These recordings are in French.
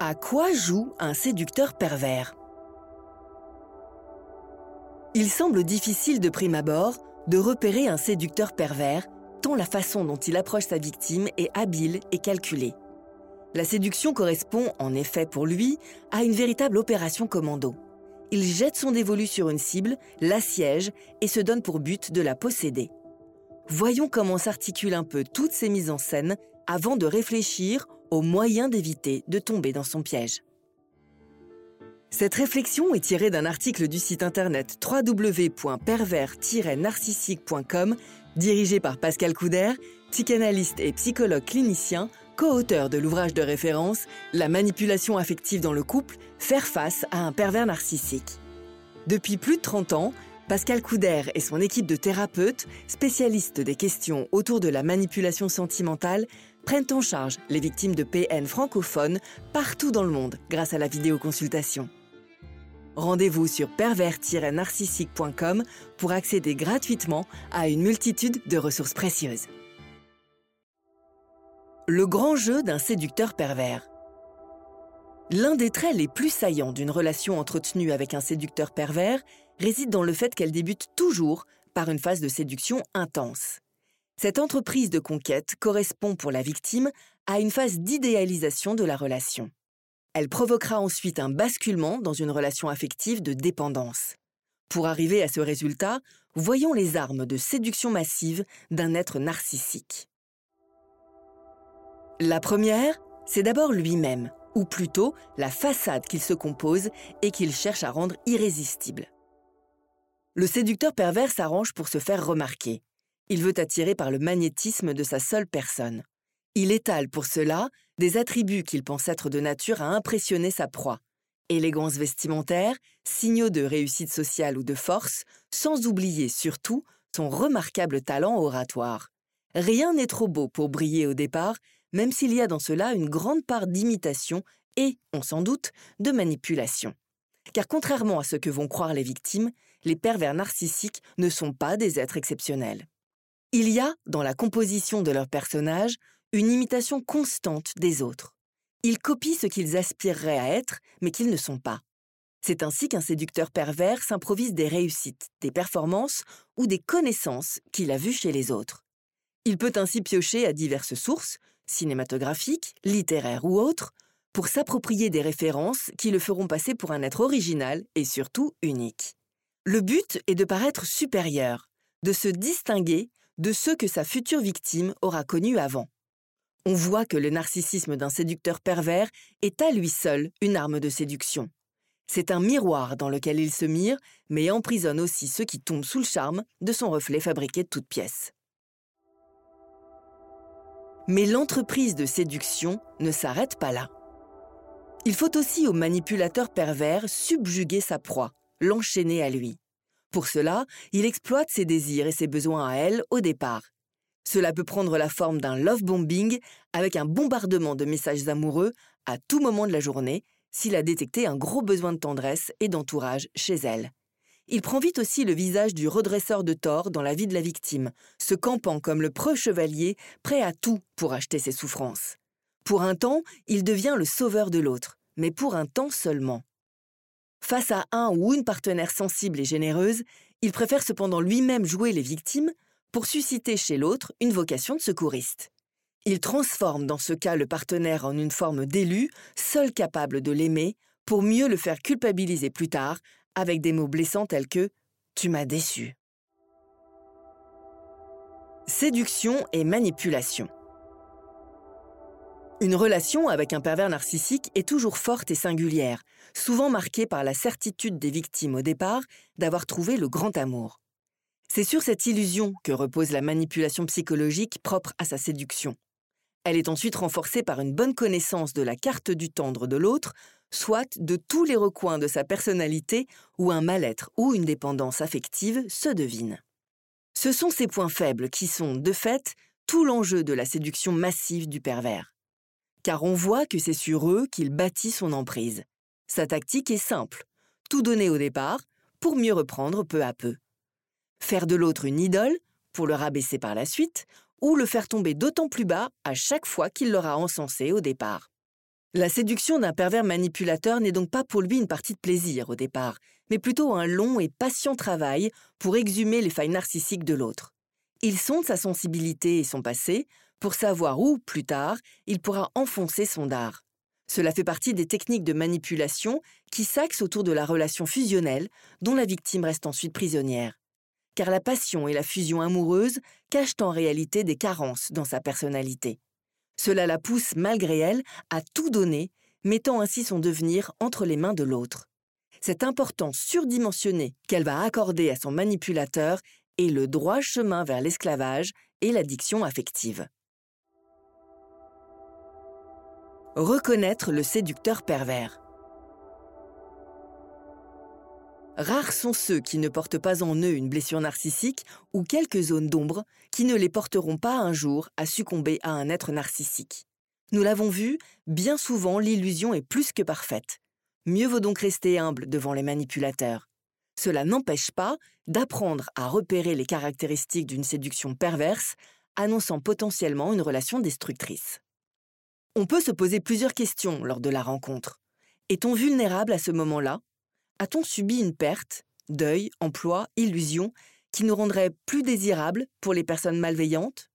À quoi joue un séducteur pervers? Il semble difficile de prime abord de repérer un séducteur pervers tant la façon dont il approche sa victime est habile et calculée. La séduction correspond en effet pour lui à une véritable opération commando. Il jette son dévolu sur une cible, l'assiège et se donne pour but de la posséder. Voyons comment s'articulent un peu toutes ces mises en scène avant de réfléchir aux moyens d'éviter de tomber dans son piège. Cette réflexion est tirée d'un article du site internet www.pervers-narcissique.com dirigé par Pascal Couder, psychanalyste et psychologue clinicien, co-auteur de l'ouvrage de référence La manipulation affective dans le couple, faire face à un pervers narcissique. Depuis plus de 30 ans, Pascal Couder et son équipe de thérapeutes, spécialistes des questions autour de la manipulation sentimentale, prennent en charge les victimes de PN francophones partout dans le monde grâce à la vidéoconsultation. Rendez-vous sur pervers-narcissique.com pour accéder gratuitement à une multitude de ressources précieuses. Le grand jeu d'un séducteur pervers. L'un des traits les plus saillants d'une relation entretenue avec un séducteur pervers réside dans le fait qu'elle débute toujours par une phase de séduction intense. Cette entreprise de conquête correspond pour la victime à une phase d'idéalisation de la relation. Elle provoquera ensuite un basculement dans une relation affective de dépendance. Pour arriver à ce résultat, voyons les armes de séduction massive d'un être narcissique. La première, c'est d'abord lui-même, ou plutôt la façade qu'il se compose et qu'il cherche à rendre irrésistible. Le séducteur pervers s'arrange pour se faire remarquer. Il veut attirer par le magnétisme de sa seule personne. Il étale pour cela des attributs qu'il pense être de nature à impressionner sa proie. Élégance vestimentaire, signaux de réussite sociale ou de force, sans oublier surtout son remarquable talent oratoire. Rien n'est trop beau pour briller au départ, même s'il y a dans cela une grande part d'imitation et, on s'en doute, de manipulation. Car contrairement à ce que vont croire les victimes, les pervers narcissiques ne sont pas des êtres exceptionnels. Il y a, dans la composition de leurs personnages, une imitation constante des autres. Ils copient ce qu'ils aspireraient à être, mais qu'ils ne sont pas. C'est ainsi qu'un séducteur pervers s'improvise des réussites, des performances ou des connaissances qu'il a vues chez les autres. Il peut ainsi piocher à diverses sources, cinématographiques, littéraires ou autres, pour s'approprier des références qui le feront passer pour un être original et surtout unique. Le but est de paraître supérieur, de se distinguer de ceux que sa future victime aura connus avant. On voit que le narcissisme d'un séducteur pervers est à lui seul une arme de séduction. C'est un miroir dans lequel il se mire, mais emprisonne aussi ceux qui tombent sous le charme de son reflet fabriqué de toutes pièces. Mais l'entreprise de séduction ne s'arrête pas là. Il faut aussi au manipulateur pervers subjuguer sa proie, l'enchaîner à lui. Pour cela, il exploite ses désirs et ses besoins à elle au départ. Cela peut prendre la forme d'un love bombing avec un bombardement de messages amoureux à tout moment de la journée s'il a détecté un gros besoin de tendresse et d'entourage chez elle. Il prend vite aussi le visage du redresseur de tort dans la vie de la victime, se campant comme le preux chevalier, prêt à tout pour acheter ses souffrances. Pour un temps, il devient le sauveur de l'autre, mais pour un temps seulement. Face à un ou une partenaire sensible et généreuse, il préfère cependant lui-même jouer les victimes pour susciter chez l'autre une vocation de secouriste. Il transforme dans ce cas le partenaire en une forme d'élu, seul capable de l'aimer, pour mieux le faire culpabiliser plus tard avec des mots blessants tels que ⁇ Tu m'as déçu ⁇ Séduction et manipulation. Une relation avec un pervers narcissique est toujours forte et singulière, souvent marquée par la certitude des victimes au départ d'avoir trouvé le grand amour. C'est sur cette illusion que repose la manipulation psychologique propre à sa séduction. Elle est ensuite renforcée par une bonne connaissance de la carte du tendre de l'autre, soit de tous les recoins de sa personnalité où un mal-être ou une dépendance affective se devine. Ce sont ces points faibles qui sont, de fait, tout l'enjeu de la séduction massive du pervers car on voit que c'est sur eux qu'il bâtit son emprise. Sa tactique est simple, tout donner au départ pour mieux reprendre peu à peu. Faire de l'autre une idole pour le rabaisser par la suite, ou le faire tomber d'autant plus bas à chaque fois qu'il l'aura encensé au départ. La séduction d'un pervers manipulateur n'est donc pas pour lui une partie de plaisir au départ, mais plutôt un long et patient travail pour exhumer les failles narcissiques de l'autre. Il sonde sa sensibilité et son passé pour savoir où, plus tard, il pourra enfoncer son dard. Cela fait partie des techniques de manipulation qui s'axent autour de la relation fusionnelle dont la victime reste ensuite prisonnière. Car la passion et la fusion amoureuse cachent en réalité des carences dans sa personnalité. Cela la pousse, malgré elle, à tout donner, mettant ainsi son devenir entre les mains de l'autre. Cette importance surdimensionnée qu'elle va accorder à son manipulateur est le droit chemin vers l'esclavage et l'addiction affective. Reconnaître le séducteur pervers. Rares sont ceux qui ne portent pas en eux une blessure narcissique ou quelques zones d'ombre qui ne les porteront pas un jour à succomber à un être narcissique. Nous l'avons vu, bien souvent l'illusion est plus que parfaite. Mieux vaut donc rester humble devant les manipulateurs. Cela n'empêche pas d'apprendre à repérer les caractéristiques d'une séduction perverse, annonçant potentiellement une relation destructrice. On peut se poser plusieurs questions lors de la rencontre. Est-on vulnérable à ce moment-là? A-t-on subi une perte, deuil, emploi, illusion, qui nous rendrait plus désirables pour les personnes malveillantes?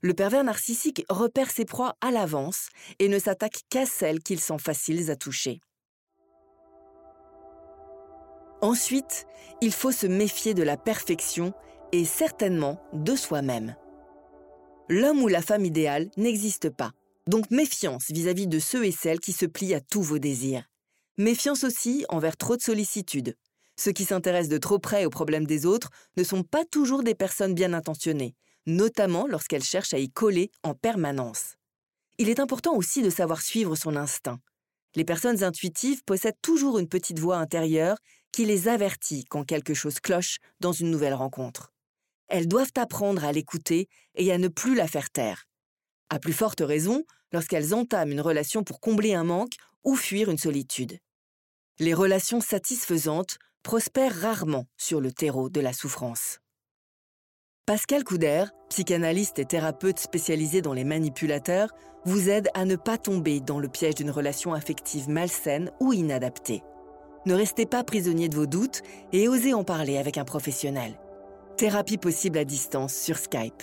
Le pervers narcissique repère ses proies à l'avance et ne s'attaque qu'à celles qu'il sent faciles à toucher. Ensuite, il faut se méfier de la perfection et certainement de soi-même. L'homme ou la femme idéale n'existe pas. Donc méfiance vis-à-vis de ceux et celles qui se plient à tous vos désirs. Méfiance aussi envers trop de sollicitude. Ceux qui s'intéressent de trop près aux problèmes des autres ne sont pas toujours des personnes bien intentionnées, notamment lorsqu'elles cherchent à y coller en permanence. Il est important aussi de savoir suivre son instinct. Les personnes intuitives possèdent toujours une petite voix intérieure qui les avertit quand quelque chose cloche dans une nouvelle rencontre. Elles doivent apprendre à l'écouter et à ne plus la faire taire à plus forte raison lorsqu'elles entament une relation pour combler un manque ou fuir une solitude. Les relations satisfaisantes prospèrent rarement sur le terreau de la souffrance. Pascal Couder, psychanalyste et thérapeute spécialisé dans les manipulateurs, vous aide à ne pas tomber dans le piège d'une relation affective malsaine ou inadaptée. Ne restez pas prisonnier de vos doutes et osez en parler avec un professionnel. Thérapie possible à distance sur Skype.